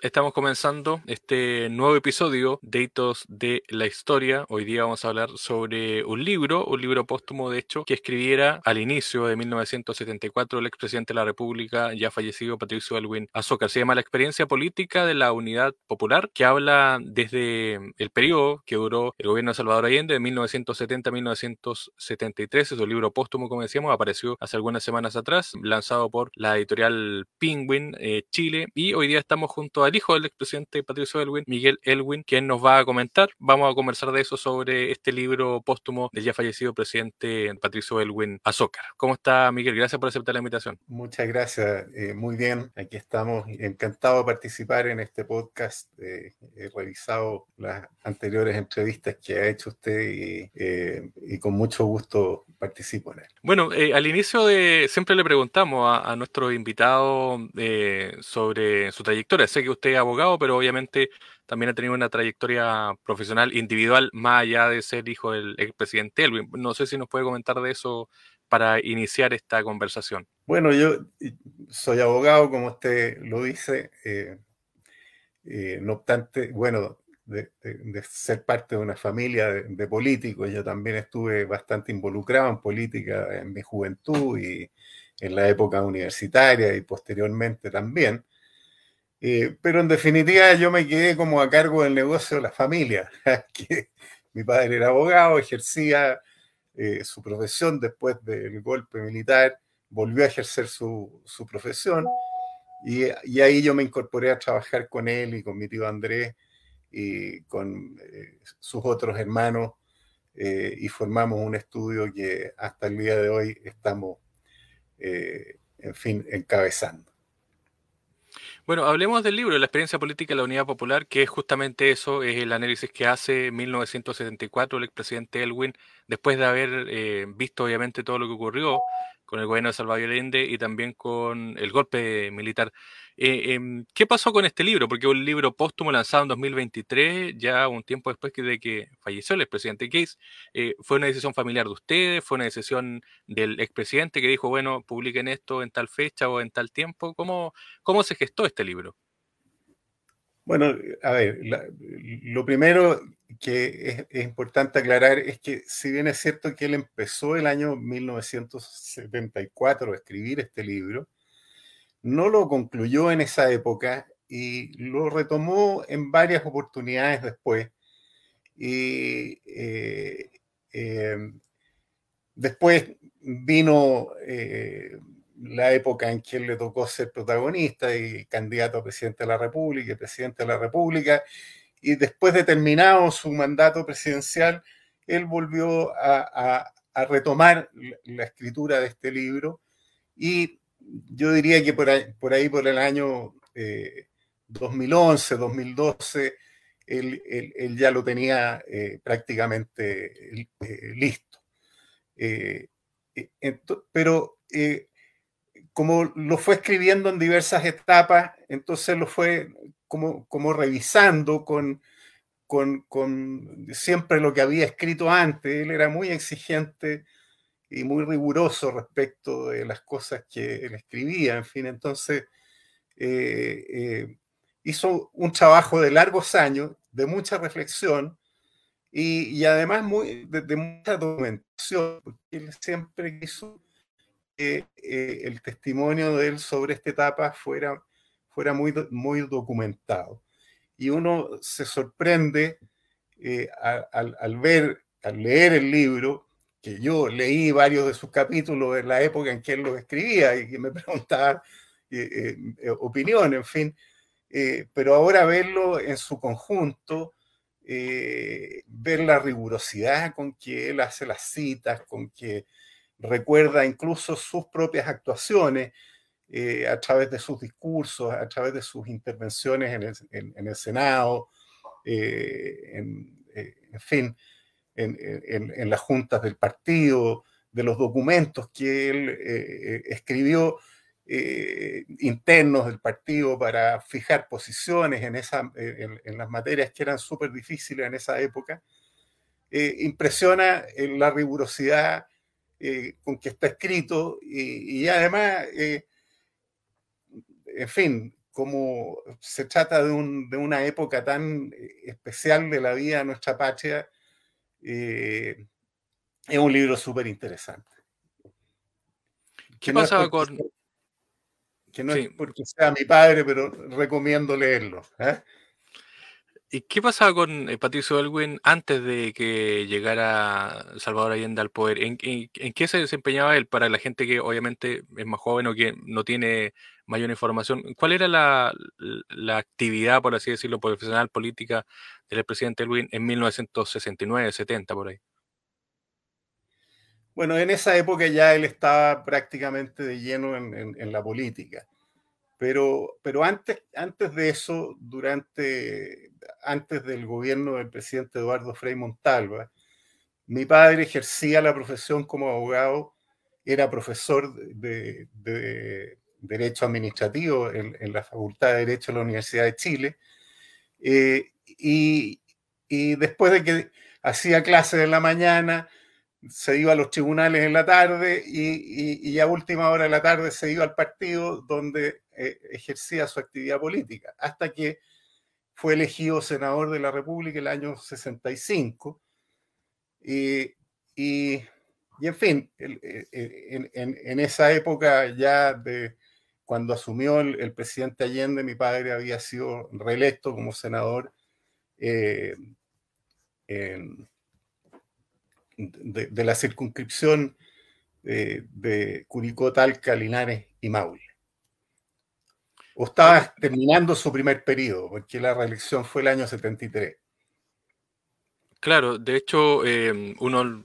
Estamos comenzando este nuevo episodio de Hitos de la Historia. Hoy día vamos a hablar sobre un libro, un libro póstumo de hecho, que escribiera al inicio de 1974 el expresidente de la República, ya fallecido Patricio Elwin Azócar. Se llama La experiencia política de la unidad popular, que habla desde el periodo que duró el gobierno de Salvador Allende de 1970 a 1973. Es un libro póstumo, como decíamos, apareció hace algunas semanas atrás, lanzado por la editorial Penguin eh, Chile. Y hoy día estamos junto a el hijo del expresidente Patricio Elwin, Miguel Elwin, quien nos va a comentar. Vamos a conversar de eso sobre este libro póstumo del ya fallecido presidente Patricio Elwin Azócar. ¿Cómo está Miguel? Gracias por aceptar la invitación. Muchas gracias. Eh, muy bien, aquí estamos. Encantado de participar en este podcast. Eh, he revisado las anteriores entrevistas que ha hecho usted y, eh, con mucho gusto participo en él. Bueno, al inicio de siempre le preguntamos a, a nuestro invitado sobre su trayectoria. Sé que usted es abogado, pero obviamente también ha tenido una trayectoria profesional individual más allá de ser hijo del expresidente Elwin. No sé si nos puede comentar de eso para iniciar esta conversación. Bueno, yo soy abogado, como usted lo dice. Eh, eh, no obstante, bueno, de, ser parte de una familia de, de, políticos, yo también estuve bastante involucrado en política en mi juventud y en la época universitaria y posteriormente también. Eh, pero en definitiva yo me quedé como a cargo del negocio de la familia, que mi padre era abogado, ejercía eh, su profesión después del golpe militar, volvió a ejercer su, su profesión y, y, ahí yo me incorporé a trabajar con él y con mi tío Andrés y con eh, sus otros hermanos y formamos un estudio que hasta el día de hoy estamos, en fin, encabezando. Bueno, hablemos del libro, La experiencia política de la Unidad Popular, que es justamente eso, es el análisis que hace en 1974 el expresidente Elwin, después de haber eh, visto obviamente todo lo que ocurrió con el gobierno de Salvador Allende y también con el golpe militar. Eh, em, ¿Qué pasó con este libro? Porque un libro póstumo lanzado en 2023, ya un tiempo después de que falleció el expresidente Case. Eh, ¿Fue una decisión familiar de ustedes? ¿Fue una decisión del expresidente que dijo, bueno, publiquen esto en tal fecha o en tal tiempo? ¿Cómo, cómo se gestó este libro? Bueno, a ver, lo primero que es, importante aclarar es que si bien es cierto que él empezó el año 1974 a escribir este libro, no lo concluyó en esa época y lo retomó en varias oportunidades después. Y eh, em, después vino eh, la época en que le tocó ser protagonista y candidato a presidente de la República y presidente de la República. Y después de terminado su mandato presidencial, él volvió a, retomar la escritura de este libro y yo diría que por ahí, por, el año 2011, eh, 2012, él, ya lo tenía eh, prácticamente eh, listo. pero como lo fue escribiendo en diversas etapas, entonces lo fue como, como revisando con, con, con siempre lo que había escrito antes. Él era muy exigente y muy riguroso respecto de las cosas que él escribía, en fin, entonces eh, eh, hizo un trabajo de largos años, de mucha reflexión y, además muy, de, mucha documentación, porque él siempre quiso que eh, el testimonio de él sobre esta etapa fuera, fuera muy, muy documentado. Y uno se sorprende al, al ver, al leer el libro, que yo leí varios de sus capítulos en la época en que él los escribía y que me preguntaba eh, eh, eh, opinión, en fin. pero ahora verlo en su conjunto, ver la rigurosidad con que él hace las citas, con que recuerda incluso sus propias actuaciones a través de sus discursos, a través de sus intervenciones en el, Senado, en, en fin en, las juntas del partido, de los documentos que él eh, eh, escribió eh, internos del partido para fijar posiciones en, esa, en, las materias que eran súper difíciles en esa época, impresiona la rigurosidad con que está escrito y, y además, en fin, como se trata de, una época tan especial de la vida de nuestra patria, es un libro súper interesante. ¿Qué pasaba con...? que no es porque sea mi padre, pero recomiendo leerlo. ¿eh? ¿Y qué pasaba con eh, Patricio Elwin antes de que llegara Salvador Allende al poder? ¿En, qué se desempeñaba él para la gente que obviamente es más joven o que no tiene mayor información? ¿Cuál era la, actividad, por así decirlo, profesional, política del presidente Elwin en 1969, 70, por ahí? Bueno, en esa época ya él estaba prácticamente de lleno en, la política. Pero, pero antes, antes de eso, durante, antes del gobierno del presidente Eduardo Frei Montalva, mi padre ejercía la profesión como abogado, era profesor de, Derecho Administrativo en, la Facultad de Derecho de la Universidad de Chile. Eh, y, y después de que hacía clases en la mañana, se iba a los tribunales en la tarde y, a última hora de la tarde se iba al partido donde eh, ejercía su actividad política, hasta que fue elegido senador de la República el año 65. Y, y, en fin, eh, eh, en, esa época ya de cuando asumió el, presidente Allende, mi padre había sido reelecto como senador de, la circunscripción de Curicó, Talca, Linares y Maule. O estaba terminando su primer periodo, porque la reelección fue el año 73. Claro, de hecho, eh, uno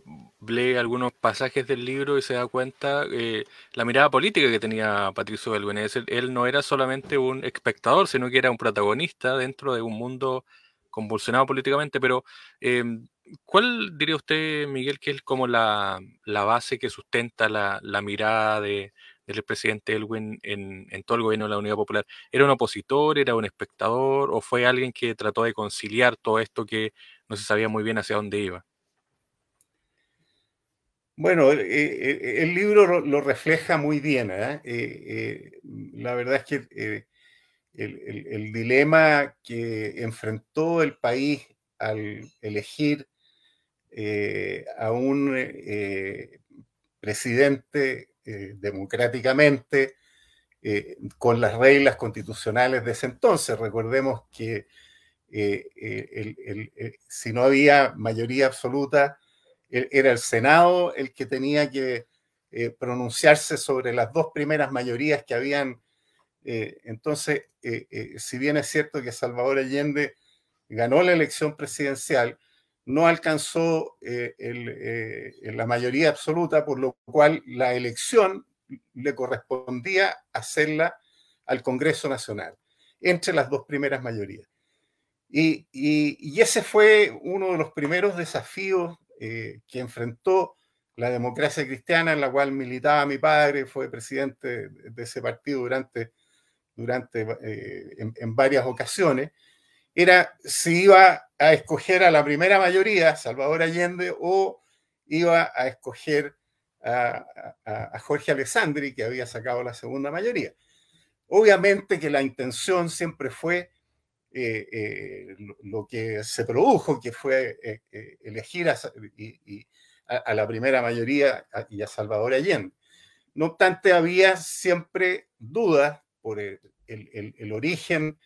lee algunos pasajes del libro y se da cuenta eh, la mirada política que tenía Patricio Belguenés. Él, no era solamente un espectador, sino que era un protagonista dentro de un mundo convulsionado políticamente, pero em, ¿cuál diría usted, Miguel, que es como la, base que sustenta la, mirada de, del presidente Elwin en, todo el gobierno de la Unidad Popular? ¿Era un opositor, era un espectador o fue alguien que trató de conciliar todo esto que no se sabía muy bien hacia dónde iba? Bueno, eh, eh, el libro lo refleja muy bien. ¿eh? la verdad es que el, dilema que enfrentó el país al elegir eh, a un eh, presidente eh, democráticamente con las reglas constitucionales de ese entonces. Recordemos que si no había mayoría absoluta, era el Senado el que tenía que pronunciarse sobre las dos primeras mayorías que habían. entonces, si bien es cierto que Salvador Allende ganó la elección presidencial, no alcanzó eh, eh, la mayoría absoluta, por lo cual la elección le correspondía hacerla al Congreso Nacional, entre las dos primeras mayorías. Y, ese fue uno de los primeros desafíos eh, que enfrentó la democracia cristiana, en la cual militaba mi padre, fue presidente de ese partido durante, durante en varias ocasiones era si iba a escoger a la primera mayoría, Salvador Allende, o iba a escoger a, Jorge Alessandri, que había sacado la segunda mayoría. Obviamente que la intención siempre fue eh, eh, lo, que se produjo, que fue eh, elegir a, la primera mayoría y a Salvador Allende. No obstante, había siempre dudas por el, origen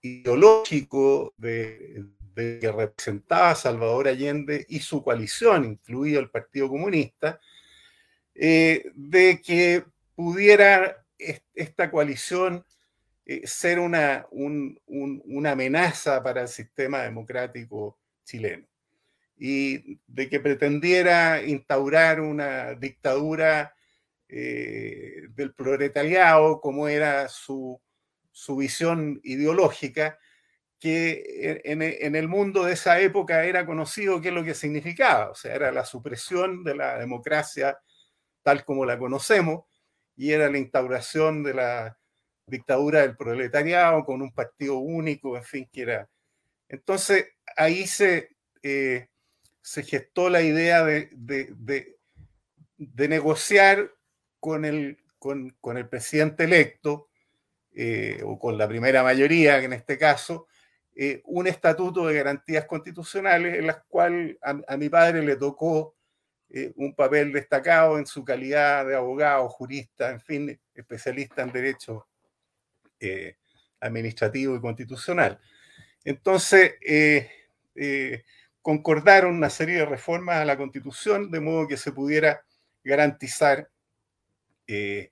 ideológico de, que representaba Salvador Allende y su coalición, incluido el Partido Comunista, de que pudiera esta coalición eh, ser una, una amenaza para el sistema democrático chileno. Y de que pretendiera instaurar una dictadura eh, del proletariado como era su, su visión ideológica, que en, el mundo de esa época era conocido qué es lo que significaba, o sea, era la supresión de la democracia tal como la conocemos y era la instauración de la dictadura del proletariado con un partido único, en fin, que era... Entonces, ahí se, eh, se gestó la idea de, de, negociar con el, con, con el presidente electo o con la primera mayoría en este caso, un estatuto de garantías constitucionales en las cuales a, mi padre le tocó un papel destacado en su calidad de abogado, jurista, en fin, especialista en derecho administrativo y constitucional. Entonces, concordaron una serie de reformas a la Constitución de modo que se pudiera garantizar eh,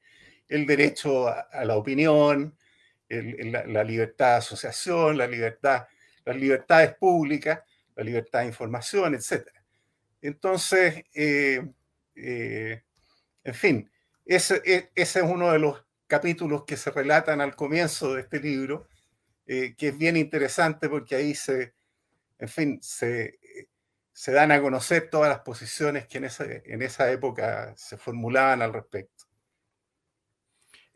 el derecho a, la opinión, la, libertad de asociación, la libertad, las libertades públicas, la libertad de información, etc. Entonces, eh, eh, en fin, ese, e, ese, es uno de los capítulos que se relatan al comienzo de este libro, que es bien interesante porque ahí se, en fin, se, se dan a conocer todas las posiciones que en esa, en esa época se formulaban al respecto.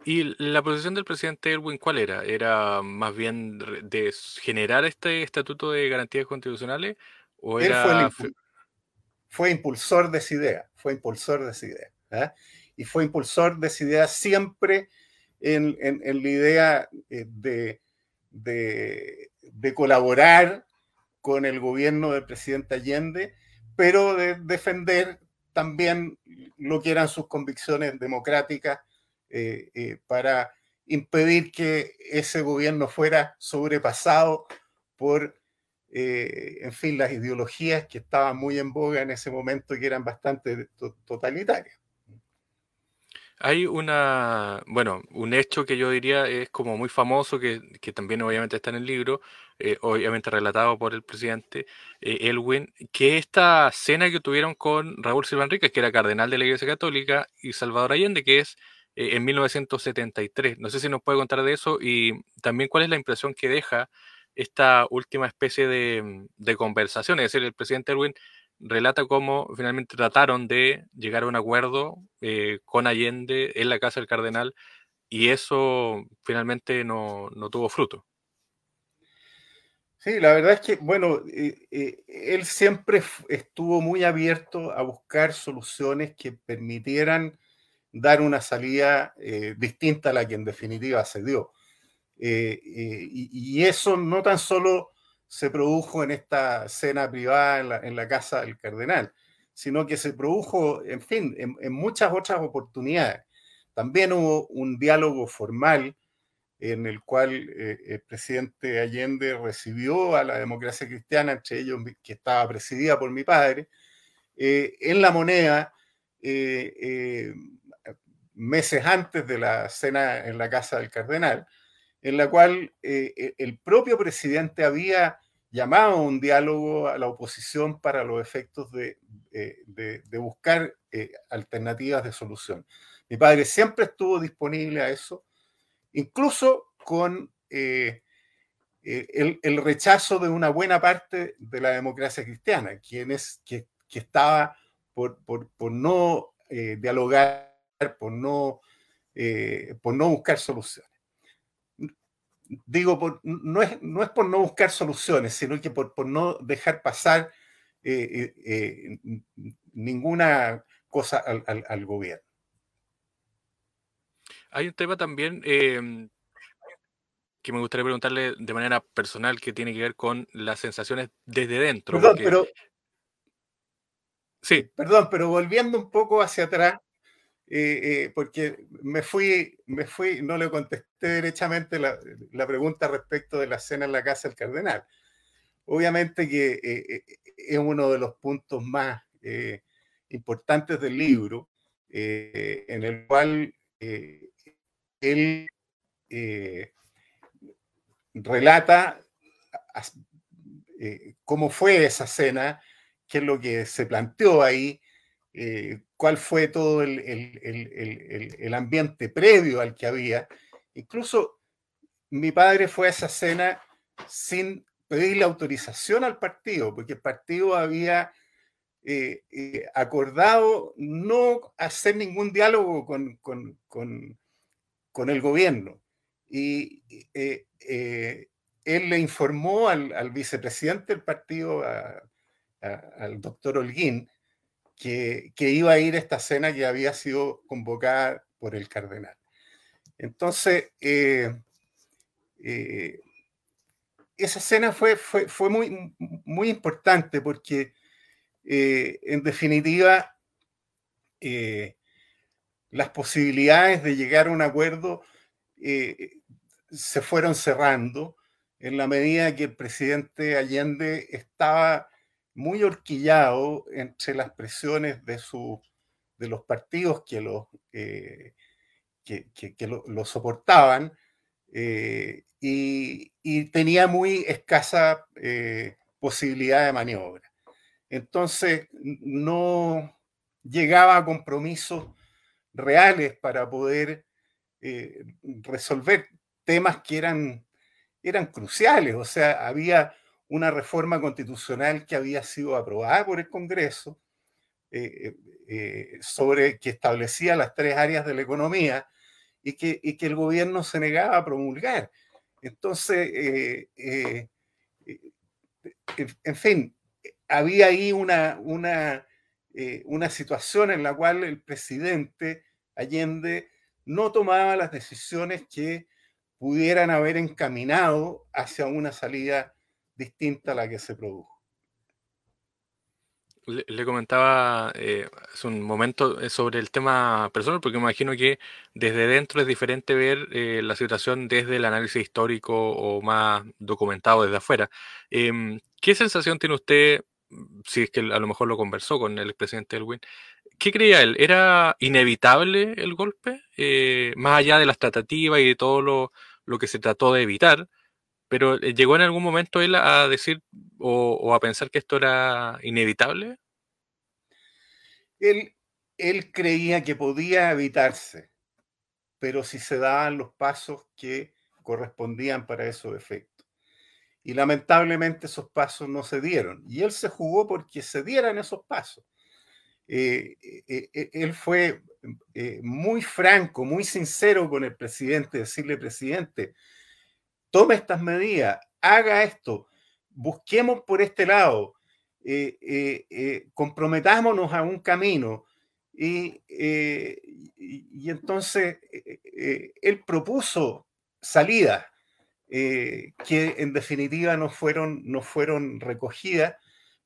¿Y la posición del presidente Erwin cuál era? ¿Era más bien de generar este estatuto de garantías constitucionales? ¿O era... fue, impulsor de esa idea, fue impulsor de esa idea. ¿ah? Y fue impulsor de esa idea siempre en, la idea eh, de, de, colaborar con el gobierno del presidente Allende, pero de defender también lo que eran sus convicciones democráticas eh, eh, para impedir que ese gobierno fuera sobrepasado por, en fin, las ideologías que estaban muy en boga en ese momento y que eran bastante totalitarias. Hay una, bueno, un hecho que yo diría es como muy famoso, que, también obviamente está en el libro, eh, obviamente relatado por el presidente eh, Elwin, que esta cena que tuvieron con Raúl Silva que era cardenal de la Iglesia Católica, y Salvador Allende, que es eh, en 1973. No sé si nos puede contar de eso y también cuál es la impresión que deja esta última especie de, de conversación. Es decir, el presidente Elwin relata cómo finalmente trataron de llegar a un acuerdo eh, con Allende en la casa del cardenal y eso finalmente no, tuvo fruto. Sí, la verdad es que, bueno, eh, eh, él siempre estuvo muy abierto a buscar soluciones que permitieran dar una salida distinta a la que en definitiva se dio. y, eso no tan solo se produjo en esta cena privada en la, casa del cardenal, sino que se produjo, en fin, en, muchas otras oportunidades. También hubo un diálogo formal en el cual eh, el presidente Allende recibió a la democracia cristiana, entre ellos que estaba presidida por mi padre, eh, en la moneda eh, meses antes de la cena en la casa del cardenal en la cual eh, e, el propio presidente había llamado a un diálogo a la oposición para los efectos de, eh, buscar eh, alternativas de solución. Mi padre siempre estuvo disponible a eso, incluso con el, rechazo de una buena parte de la democracia cristiana, quienes, que, que estaba por, no dialogar, por no, por no buscar soluciones digo, no, es, no es por no buscar soluciones, sino que por, no dejar pasar eh, eh, eh, ninguna cosa al, gobierno. Hay un tema también em, que me gustaría preguntarle de manera personal que tiene que ver con las sensaciones desde dentro. Perdón, pero... Sí. Perdón, pero volviendo un poco hacia atrás, eh, eh, porque me fui, me fui, no le contesté derechamente la, pregunta respecto de la cena en la casa del cardenal. Obviamente que eh, es uno de los puntos más importantes del libro, en el cual él relata cómo fue esa cena, qué es lo que se planteó ahí, eh, cuál fue todo el, ambiente previo al que había. Incluso mi padre fue a esa cena sin pedirle autorización al partido, porque el partido había eh, eh, acordado no hacer ningún diálogo con, el gobierno. Y él le informó al, vicepresidente del partido, al doctor Holguín, que, iba a ir a esta cena que había sido convocada por el cardenal. Entonces, eh, esa escena fue, fue, fue, muy, muy importante porque, en definitiva, las posibilidades de llegar a un acuerdo se fueron cerrando en la medida que el presidente Allende estaba muy horquillado entre las presiones de, de los partidos que lo, eh, que, lo, soportaban eh, y, tenía muy escasa eh, posibilidad de maniobra. Entonces, no llegaba a compromisos reales para poder resolver temas que eran eran cruciales. O sea, había una reforma constitucional que había sido aprobada por el Congreso eh, eh, sobre que establecía las tres áreas de la economía y que, que el gobierno se negaba a promulgar. Entonces, eh, en fin, había ahí una, una, una situación en la cual el presidente Allende no tomaba las decisiones que pudieran haber encaminado hacia una salida distinta a la que se produjo. Le, comentaba eh, hace un momento eh, sobre el tema personal, porque imagino que desde dentro es diferente ver eh, la situación desde el análisis histórico o más documentado desde afuera. Em, ¿Qué sensación tiene usted, si es que a lo mejor lo conversó con el expresidente Elwin, ¿qué creía él? ¿Era inevitable el golpe? más allá de las tratativas y de todo lo, lo que se trató de evitar, pero eh, ¿llegó en algún momento él a decir o, a pensar que esto era inevitable? Él, él creía que podía evitarse, pero si se daban los pasos que correspondían para esos efectos. Y lamentablemente esos pasos no se dieron. Y él se jugó porque se dieran esos pasos. Eh, eh, él fue eh, muy franco, muy sincero con el presidente, decirle, presidente, tome estas medidas, haga esto, busquemos por este lado, eh, eh, comprometámonos a un camino. Y, y entonces él propuso salidas que en definitiva no fueron, no fueron recogidas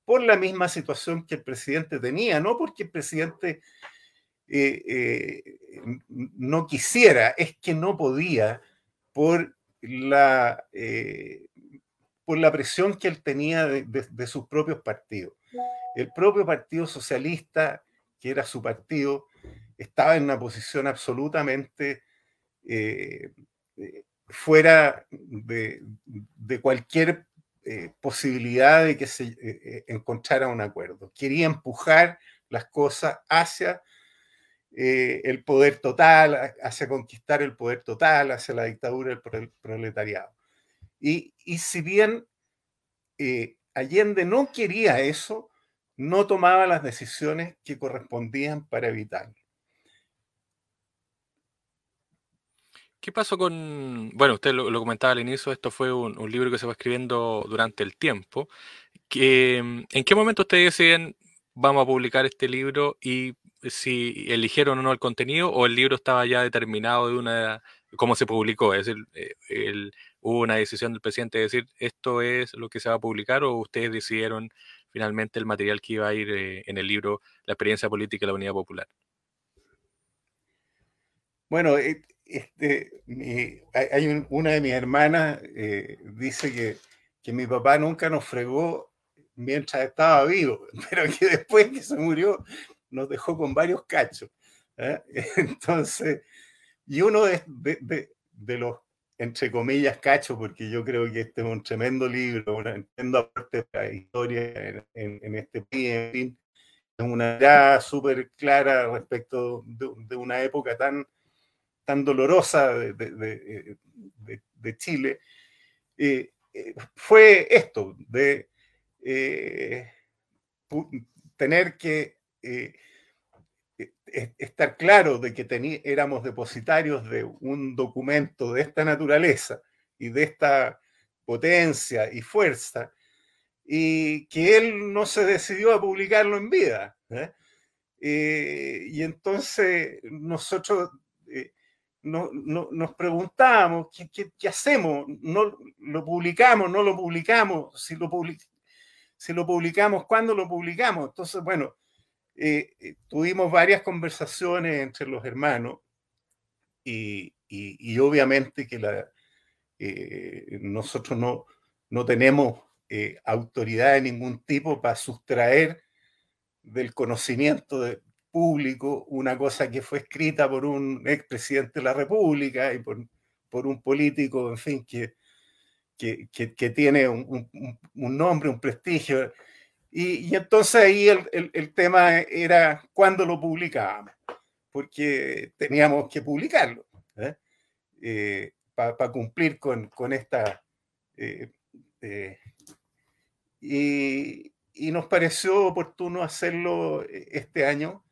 por la misma situación que el presidente tenía, no porque el presidente eh, eh, no quisiera, es que no podía por eh, por la presión que él tenía de, sus propios partidos. El propio Partido Socialista, que era su partido, estaba en una posición absolutamente fuera de, cualquier posibilidad de que se encontrara un acuerdo. Quería empujar las cosas hacia eh, el poder total, hacia conquistar el poder total, hacia la dictadura del proletariado. Y, si bien eh, Allende no quería eso, no tomaba las decisiones que correspondían para evitarlo. ¿Qué pasó con, bueno, usted lo, comentaba al inicio, esto fue un, libro que se va escribiendo durante el tiempo. ¿En qué momento ustedes deciden, vamos a publicar este libro y si eligieron o no el contenido o el libro estaba ya determinado de una cómo se publicó, es decir, eh, hubo una decisión del presidente de decir esto es lo que se va a publicar o ustedes decidieron finalmente el material que iba a ir eh, en el libro La experiencia política de la Unidad Popular. Bueno, eh, este, hay una de mis hermanas dice que, que mi papá nunca nos fregó mientras estaba vivo, pero que después que se murió nos dejó con varios cachos. ¿eh? Entonces, y uno de, los, entre comillas, cachos, porque yo creo que este es un tremendo libro, una tremenda aporte de la historia en, este país, es una idea súper clara respecto de, una época tan, tan dolorosa de, Chile, eh, eh, fue esto, de tener que eh, e, e, estar claro de que éramos depositarios de un documento de esta naturaleza y de esta potencia y fuerza, y que él no se decidió a publicarlo en vida. ¿eh? Eh, y entonces nosotros no, nos preguntábamos, ¿qué, hacemos? ¿No, ¿Lo publicamos? ¿No lo publicamos? Si lo, si lo publicamos, ¿cuándo lo publicamos? Entonces, bueno, eh, eh, tuvimos varias conversaciones entre los hermanos y, obviamente que la, eh, nosotros no, no tenemos autoridad de ningún tipo para sustraer del conocimiento de, público una cosa que fue escrita por un expresidente de la República y por, por un político, en fin, que, que, que, tiene un, un, nombre, un prestigio. Y, y entonces ahí el, el, tema era cuándo lo publicábamos, porque teníamos que publicarlo ¿eh? eh, para cumplir con, con esta... Eh, y, y nos pareció oportuno hacerlo este año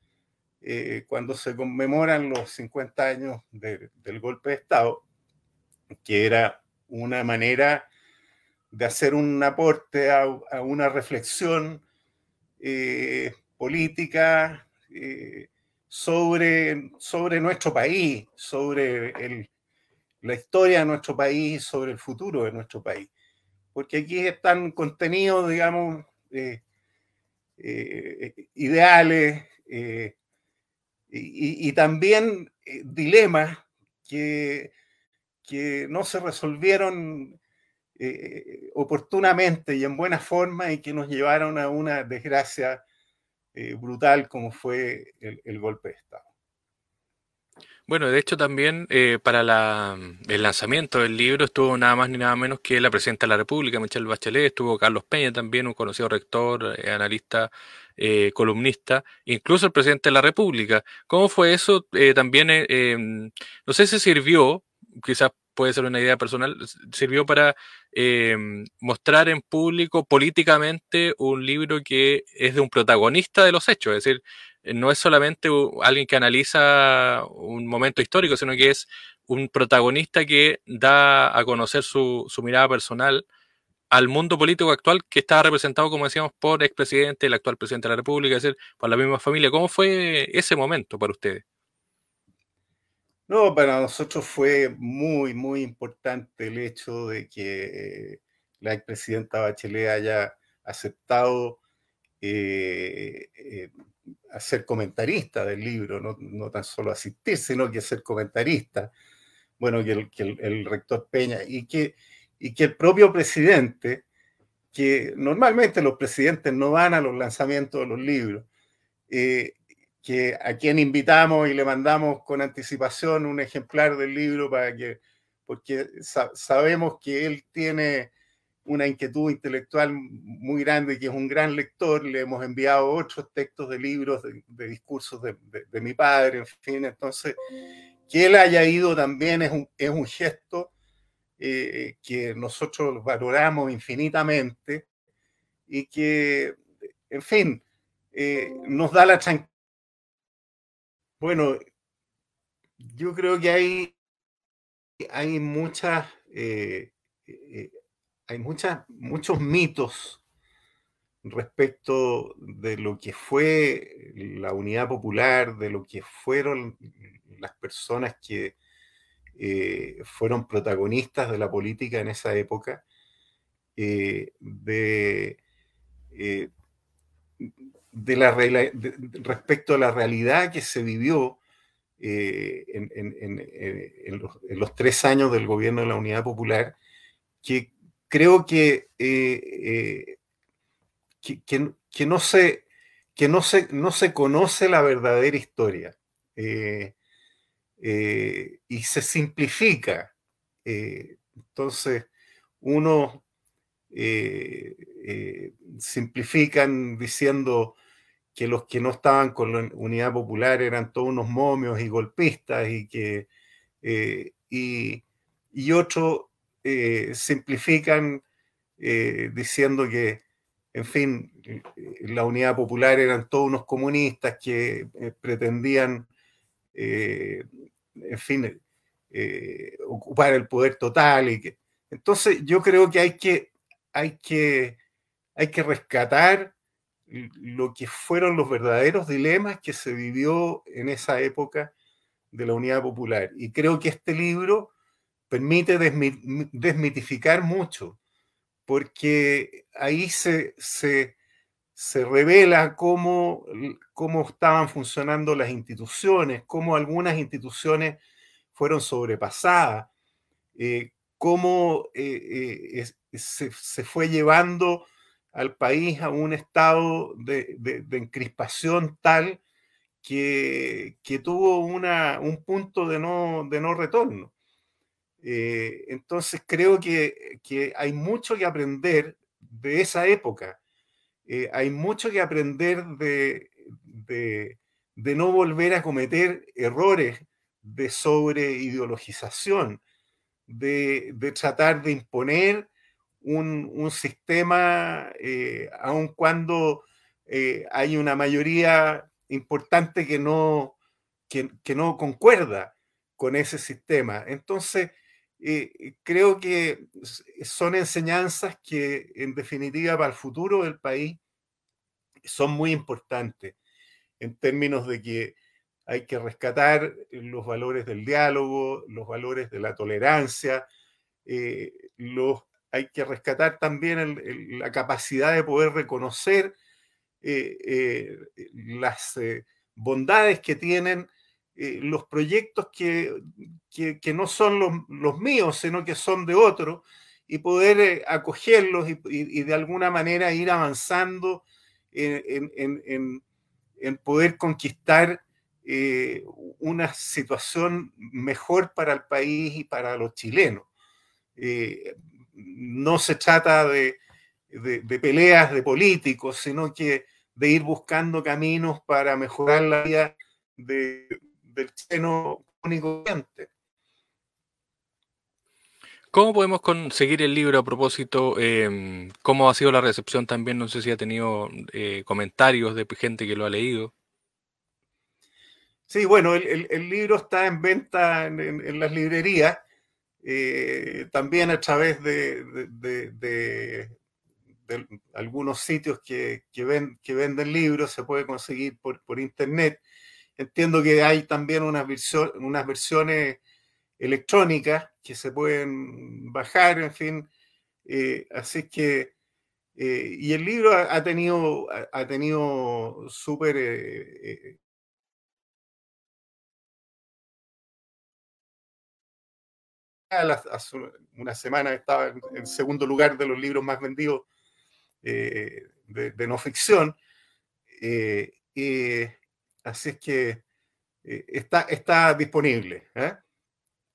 eh, cuando se conmemoran los 50 años del golpe de Estado, que era una manera de hacer un aporte a, una reflexión eh, política eh, sobre, sobre nuestro país, sobre la historia de nuestro país, sobre el futuro de nuestro país. Porque aquí están contenidos, digamos, ideales, y, también eh, dilemas que, que, no se resolvieron eh, oportunamente y en buena forma y que nos llevaron a una desgracia eh, brutal como fue el, golpe de Estado. Bueno, de hecho también para la, el lanzamiento del libro estuvo nada más ni nada menos que la presidenta de la República, Michelle Bachelet, estuvo Carlos Peña también, un conocido rector, analista eh, columnista, incluso el presidente de la República. ¿Cómo fue eso? Eh, también, eh, em, no sé si sirvió, quizás puede ser una idea personal, sirvió para em, mostrar en público políticamente un libro que es de un protagonista de los hechos, es decir, no es solamente alguien que analiza un momento histórico, sino que es un protagonista que da a conocer su, mirada personal al mundo político actual que estaba representado, como decíamos, por expresidente, el actual presidente de la República, es decir, por la misma familia. ¿Cómo fue ese momento para ustedes? No, para nosotros fue muy, muy importante el hecho de que la expresidenta Bachelet haya aceptado eh, eh, ser comentarista del libro, no, tan solo asistir, sino que ser comentarista. Bueno, que el, el rector Peña, y que y que el propio presidente, que normalmente los presidentes no van a los lanzamientos de los libros, eh, que a quien invitamos y le mandamos con anticipación un ejemplar del libro para que, porque sabemos que él tiene una inquietud intelectual muy grande, que es un gran lector, le hemos enviado otros textos de libros, de, discursos de, de, mi padre, en fin, entonces, que él haya ido también es un, es un gesto eh, que nosotros valoramos infinitamente y que, en fin, eh, nos da la tranquilidad. Bueno, yo creo que hay, hay muchas, eh, hay muchas, muchos mitos respecto de lo que fue la unidad popular, de lo que fueron las personas que eh, fueron protagonistas de la política en esa época, eh, de, eh, de la, respecto a la realidad que se vivió en, los, tres años del gobierno de la Unidad Popular, que creo que, que, no, se, que no, se, no se conoce la verdadera historia. Eh, y se simplifica. Eh, entonces, uno eh, simplifican diciendo que los que no estaban con la unidad popular eran todos unos momios y golpistas y que y, y otros simplifican diciendo que en fin la unidad popular eran todos unos comunistas que pretendían en fin, eh, ocupar el poder total. Y que, entonces yo creo que hay que, hay que, hay que rescatar lo que fueron los verdaderos dilemas que se vivió en esa época de la Unidad Popular. Y creo que este libro permite desmitificar mucho, porque ahí se, se, se revela cómo, cómo estaban funcionando las instituciones, cómo algunas instituciones fueron sobrepasadas, eh, cómo eh, eh, se, se, fue llevando al país a un estado de, de, encrispación tal que, que tuvo una, un punto de no, de no retorno. entonces creo que, que hay mucho que aprender de esa época eh, hay mucho que aprender de, no volver a cometer errores de sobreideologización, de, de tratar de imponer un, sistema, eh, aun cuando eh, hay una mayoría importante que no, que, no concuerda con ese sistema. Entonces, eh, creo que son enseñanzas que en definitiva para el futuro del país son muy importantes en términos de que hay que rescatar los valores del diálogo, los valores de la tolerancia, los, hay que rescatar también la capacidad de poder reconocer eh, las bondades que tienen eh, los proyectos que, que, no son los, míos, sino que son de otros, y poder eh, acogerlos y, de alguna manera ir avanzando en, en, poder conquistar eh, una situación mejor para el país y para los chilenos. No se trata de, de, de peleas de políticos, sino que de ir buscando caminos para mejorar la vida de, del seno único ¿Cómo podemos conseguir el libro a propósito? Em, ¿Cómo ha sido la recepción también? No sé si ha tenido eh, comentarios de gente que lo ha leído. Sí, bueno, el, libro está en venta en, las librerías, eh, también a través de, algunos sitios que, ven, que, venden libros, se puede conseguir por, internet. Entiendo que hay también unas, unas versiones electrónicas que se pueden bajar, en fin. Eh, así que, eh, y el libro ha, tenido, ha, tenido súper... hace una semana estaba en segundo lugar de los libros más vendidos de, de, no ficción. Así es que eh, está, está disponible. ¿eh?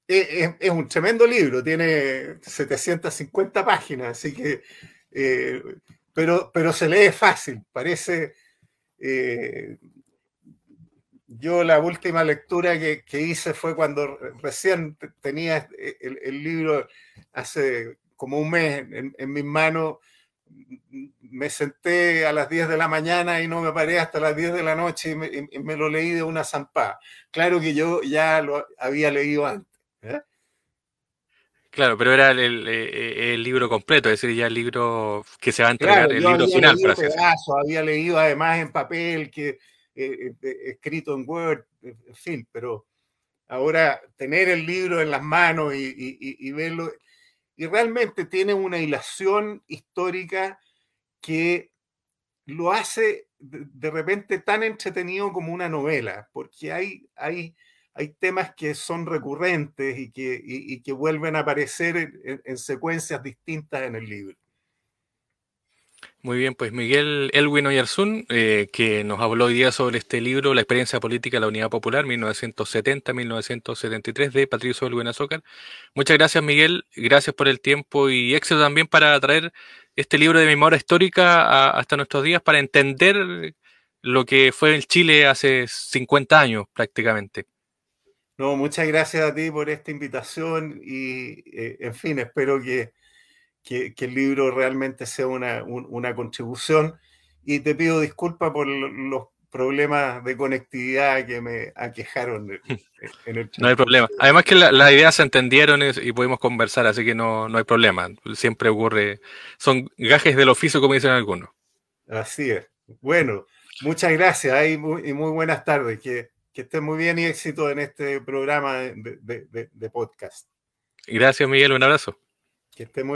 Es, un tremendo libro, tiene 750 páginas, así que, eh, pero, pero se lee fácil, parece... yo la última lectura que, hice fue cuando recién tenía el, libro hace como un mes en, en mis manos me senté a las 10 de la mañana y no me paré hasta las 10 de la noche y me, lo leí de una zampada. Claro que yo ya lo había leído antes. ¿eh? Claro, pero era el, libro completo, es decir, ya el libro que se va a entregar, el libro final. había leído además en papel, que eh, eh, escrito en Word, en fin, pero ahora tener el libro en las manos y verlo, y realmente tiene una hilación histórica que lo hace de repente tan entretenido como una novela, porque hay, hay, hay temas que son recurrentes y que, que vuelven a aparecer en secuencias distintas en el libro. Muy bien, pues Miguel Elwin Oyarzún, eh, que nos habló hoy día sobre este libro, La experiencia política de la Unidad Popular, 1970-1973, de Patricio Elwin Azócar. Muchas gracias, Miguel. Gracias por el tiempo y éxito también para traer este libro de memoria histórica hasta nuestros días para entender lo que fue el Chile hace 50 años prácticamente. No, muchas gracias a ti por esta invitación y, eh, en fin, espero que que, el libro realmente sea una, una, contribución. Y te pido disculpas por los problemas de conectividad que me aquejaron en el No hay problema. Además que las ideas se entendieron y, pudimos conversar, así que no, no hay problema. Siempre ocurre. Son gajes del oficio, como dicen algunos. Así es. Bueno, muchas gracias y muy, muy buenas tardes. Que, Que esté muy bien y éxito en este programa de, de, de, de podcast. Gracias, Miguel. Un abrazo. Que esté muy